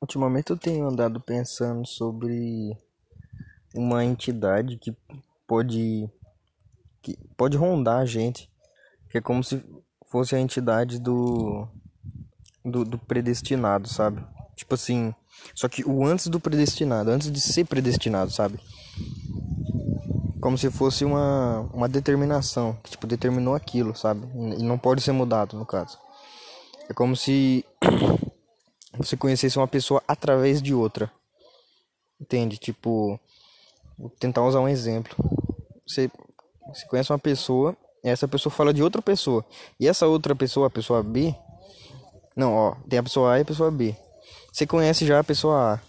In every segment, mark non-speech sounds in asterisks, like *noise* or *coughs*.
Ultimamente eu tenho andado pensando sobre uma entidade que pode que pode rondar a gente, que é como se fosse a entidade do do, do predestinado, sabe? Tipo assim, só que o antes do predestinado, antes de ser predestinado, sabe? Como se fosse uma, uma determinação, que tipo determinou aquilo, sabe? E não pode ser mudado, no caso. É como se você conhecesse uma pessoa através de outra. Entende? Tipo, vou tentar usar um exemplo. Você, você conhece uma pessoa, essa pessoa fala de outra pessoa. E essa outra pessoa, a pessoa B. Não, ó, tem a pessoa A e a pessoa B. Você conhece já a pessoa A.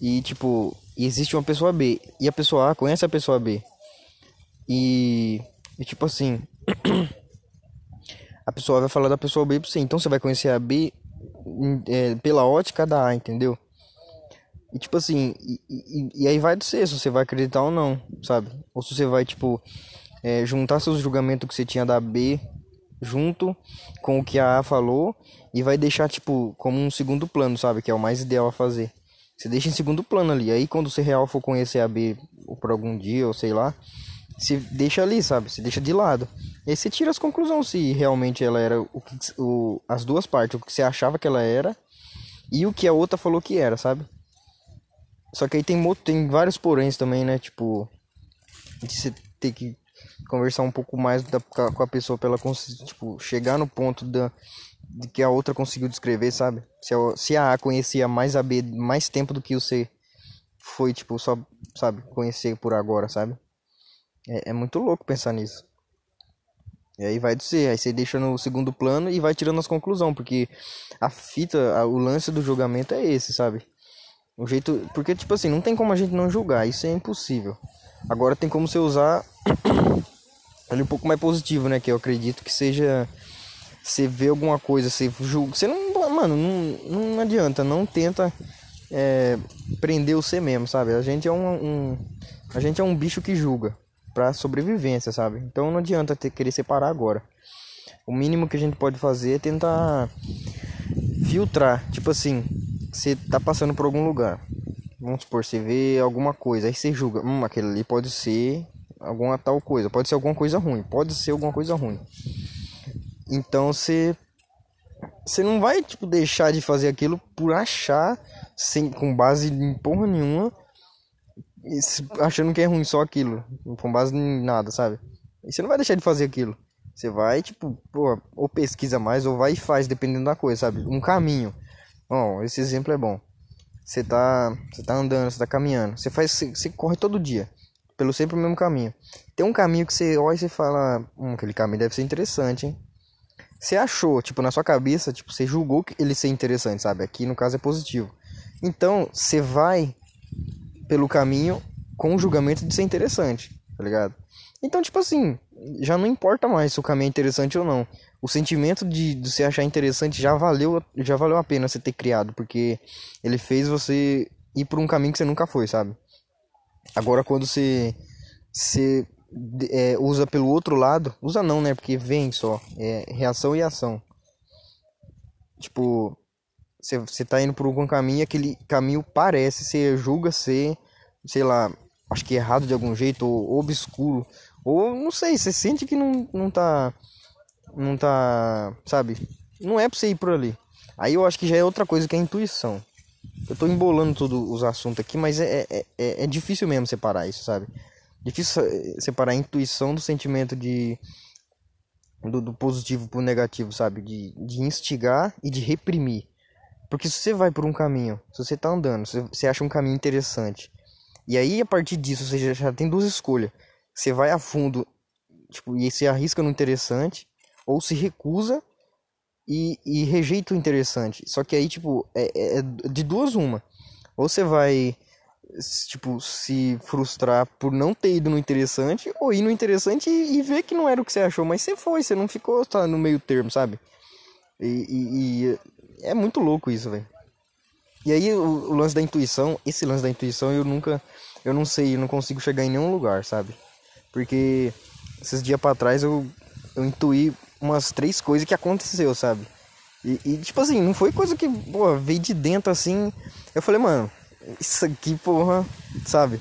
E tipo, existe uma pessoa B. E a pessoa A conhece a pessoa B. E, e tipo assim. *clears throat* a pessoa vai falar da pessoa B pra você. Então você vai conhecer a B é, pela ótica da A, entendeu? E tipo assim, e, e, e, aí vai do ser se você vai acreditar ou não, sabe? Ou se você vai, tipo, é, juntar seus julgamentos que você tinha da B junto com o que a A falou e vai deixar, tipo, como um segundo plano, sabe? Que é o mais ideal a fazer. Você deixa em segundo plano ali. Aí quando você real for conhecer a B por algum dia, ou sei lá, você deixa ali, sabe? Você deixa de lado. E aí você tira as conclusões se realmente ela era o que o, as duas partes, o que você achava que ela era e o que a outra falou que era, sabe? Só que aí tem, tem vários poréns também, né? Tipo, de você ter que conversar um pouco mais da, com a pessoa pra ela tipo, chegar no ponto da, de que a outra conseguiu descrever, sabe? Se a, se a A conhecia mais a B mais tempo do que o C foi, tipo, só, sabe, conhecer por agora, sabe? É, é muito louco pensar nisso. E aí vai dizer, aí você deixa no segundo plano e vai tirando as conclusões, porque a fita, a, o lance do julgamento é esse, sabe? O jeito, porque tipo assim, não tem como a gente não julgar, isso é impossível. Agora tem como você usar *coughs* ele um pouco mais positivo, né, que eu acredito que seja você vê alguma coisa, você julga, você não, mano, não, não adianta, não tenta é, prender o ser mesmo, sabe? A gente é um, um a gente é um bicho que julga para sobrevivência, sabe? Então não adianta ter querer separar agora. O mínimo que a gente pode fazer é tentar filtrar, tipo assim, você tá passando por algum lugar. Vamos supor, você vê alguma coisa, aí você julga, hum, aquele ali pode ser alguma tal coisa, pode ser alguma coisa ruim, pode ser alguma coisa ruim. Então você você não vai tipo deixar de fazer aquilo por achar sem com base em porra nenhuma achando que é ruim só aquilo, com base em nada, sabe? E você não vai deixar de fazer aquilo. Você vai, tipo, pô, ou pesquisa mais, ou vai e faz, dependendo da coisa, sabe? Um caminho. Ó, esse exemplo é bom. Você tá, você tá andando, você tá caminhando. Você faz, você, você corre todo dia, pelo sempre o mesmo caminho. Tem um caminho que você olha e você fala, hum, aquele caminho deve ser interessante, hein? Você achou, tipo, na sua cabeça, tipo, você julgou que ele ser interessante, sabe? Aqui no caso é positivo. Então, você vai pelo caminho com o julgamento de ser interessante, tá ligado? Então, tipo assim, já não importa mais se o caminho é interessante ou não. O sentimento de, de você achar interessante já valeu, já valeu a pena você ter criado, porque ele fez você ir por um caminho que você nunca foi, sabe? Agora, quando você, você é, usa pelo outro lado, usa não, né? Porque vem só, é reação e ação. Tipo, você, você tá indo por algum caminho, aquele caminho parece, você julga ser, sei lá, acho que errado de algum jeito, ou obscuro, ou não sei, você sente que não, não tá, não tá, sabe, não é pra você ir por ali. Aí eu acho que já é outra coisa que é a intuição. Eu tô embolando todos os assuntos aqui, mas é, é, é, é difícil mesmo separar isso, sabe? Difícil separar a intuição do sentimento de do, do positivo pro negativo, sabe? De, de instigar e de reprimir. Porque se você vai por um caminho, se você tá andando, se você acha um caminho interessante, e aí a partir disso você já, tem duas escolhas. Você vai a fundo, tipo, e se arrisca no interessante, ou se recusa e, e rejeita o interessante. Só que aí, tipo, é, é, é de duas uma. Ou você vai, tipo, se frustrar por não ter ido no interessante, ou ir no interessante e, e ver que não era o que você achou, mas você foi, você não ficou tá, no meio termo, sabe? E, e, e é muito louco isso, velho. E aí o, o, lance da intuição, esse lance da intuição eu nunca, eu não sei, eu não consigo chegar em nenhum lugar, sabe? Porque esses dias para trás eu, eu intuí umas três coisas que aconteceu, sabe? E, e, tipo assim, não foi coisa que, pô, veio de dentro assim. Eu falei, mano, isso aqui, porra, sabe?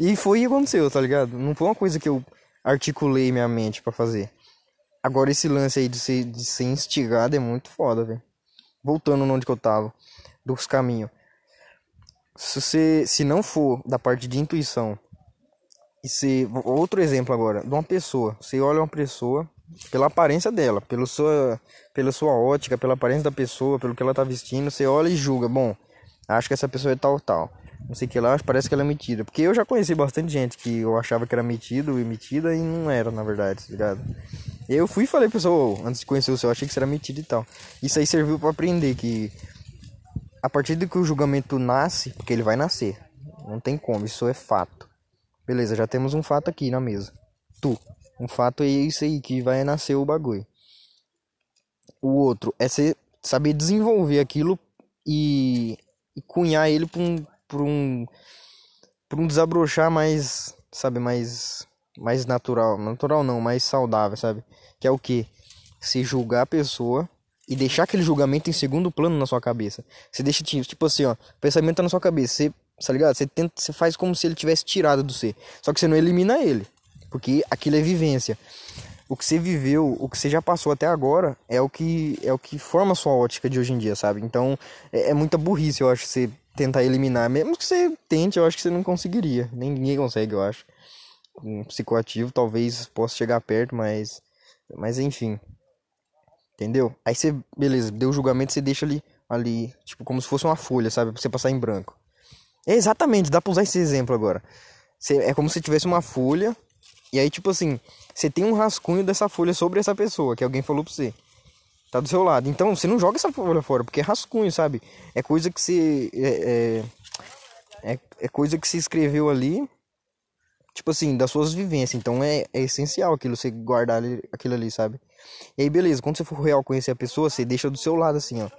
E foi e aconteceu, tá ligado? Não foi uma coisa que eu articulei minha mente para fazer. Agora esse lance aí de ser, de ser instigado é muito foda, velho. Voltando onde que eu tava, dos caminhos. Se você, se não for da parte de intuição, e se outro exemplo agora, de uma pessoa, você olha uma pessoa pela aparência dela, pelo sua, pela sua ótica, pela aparência da pessoa, pelo que ela tá vestindo, você olha e julga, bom, acho que essa pessoa é tal tal. Não sei que lá, parece que ela é metida. Porque eu já conheci bastante gente que eu achava que era metido e metida e não era, na verdade, tá ligado? Eu fui e falei pra pessoa, antes de conhecer o seu, eu achei que você era metido e tal. Isso aí serviu para aprender que a partir do que o julgamento nasce, porque ele vai nascer. Não tem como, isso é fato. Beleza, já temos um fato aqui na mesa. Tu. Um fato é isso aí que vai nascer o bagulho. O outro é você saber desenvolver aquilo e, e cunhar ele pra um, pra um, pra um desabrochar mais, sabe, mais, mais natural. Natural não, mais saudável, sabe? Que é o que? Se julgar a pessoa e deixar aquele julgamento em segundo plano na sua cabeça. Você deixa, tipo assim, ó, o pensamento tá na sua cabeça, você, tá ligado? Você tenta, você faz como se ele tivesse tirado do ser. Só que você não elimina ele. Porque aquilo é vivência. O que você viveu, o que você já passou até agora, é o que é o que forma a sua ótica de hoje em dia, sabe? Então é, é muita burrice, eu acho, você tentar eliminar. Mesmo que você tente, eu acho que você não conseguiria. Ninguém consegue, eu acho. Um psicoativo talvez possa chegar perto, mas. Mas enfim. Entendeu? Aí você, beleza, deu o julgamento, você deixa ali, ali, tipo, como se fosse uma folha, sabe? Pra você passar em branco. É exatamente, dá pra usar esse exemplo agora. É como se tivesse uma folha e aí, tipo assim, você tem um rascunho dessa folha sobre essa pessoa, que alguém falou pra você. Tá do seu lado. Então, você não joga essa folha fora, porque é rascunho, sabe? É coisa que você. É, é, é, é coisa que se escreveu ali, tipo assim, das suas vivências. Então, é, é essencial aquilo, você guardar aquilo ali, sabe? E aí, beleza, quando você for real conhecer a pessoa, você deixa do seu lado, assim, ó.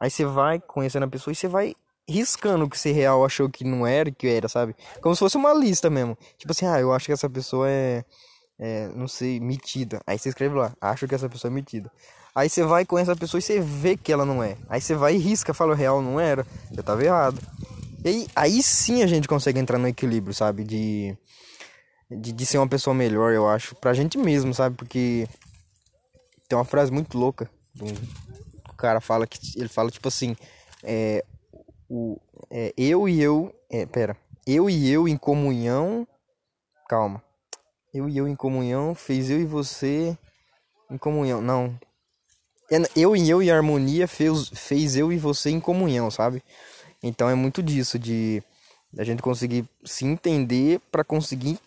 Aí você vai conhecendo a pessoa e você vai riscando o que ser real achou que não era que era, sabe? Como se fosse uma lista mesmo. Tipo assim, ah, eu acho que essa pessoa é, é não sei, metida. Aí você escreve lá, acho que essa pessoa é metida. Aí você vai com essa pessoa e você vê que ela não é. Aí você vai e risca, fala real não era, eu tava errado. E aí, aí sim a gente consegue entrar no equilíbrio, sabe? De, de, de ser uma pessoa melhor, eu acho. Pra gente mesmo, sabe? Porque tem uma frase muito louca. O cara fala que ele fala tipo assim, é, o é, eu e eu, é, pera, eu e eu em comunhão, calma, eu e eu em comunhão fez eu e você em comunhão, não, é, eu e eu em harmonia fez, fez eu e você em comunhão, sabe? Então é muito disso de a gente conseguir se entender para conseguir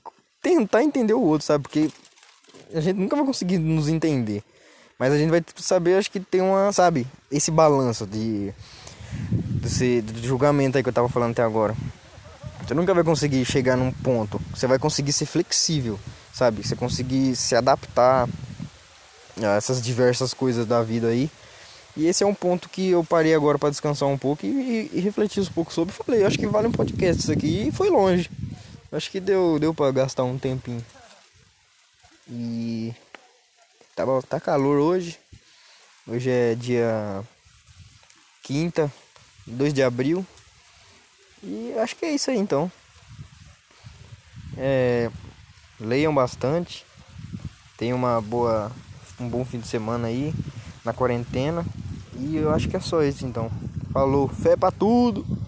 tentar entender o outro, sabe? Porque a gente nunca vai conseguir nos entender. Mas a gente vai saber, acho que tem uma, sabe, esse balanço de desse julgamento aí que eu tava falando até agora. Você nunca vai conseguir chegar num ponto. Você vai conseguir ser flexível, sabe? Você conseguir se adaptar a essas diversas coisas da vida aí. E esse é um ponto que eu parei agora para descansar um pouco e, e, refletir um pouco sobre. Falei, acho que vale um podcast isso aqui. E foi longe. Acho que deu, deu para gastar um tempinho. E tá, tá calor hoje. Hoje é dia quinta, 2 de abril. E acho que é isso aí então. É, leiam bastante. Tenham uma boa, um bom fim de semana aí na quarentena. E eu acho que é só isso então. Falou, fé pra tudo!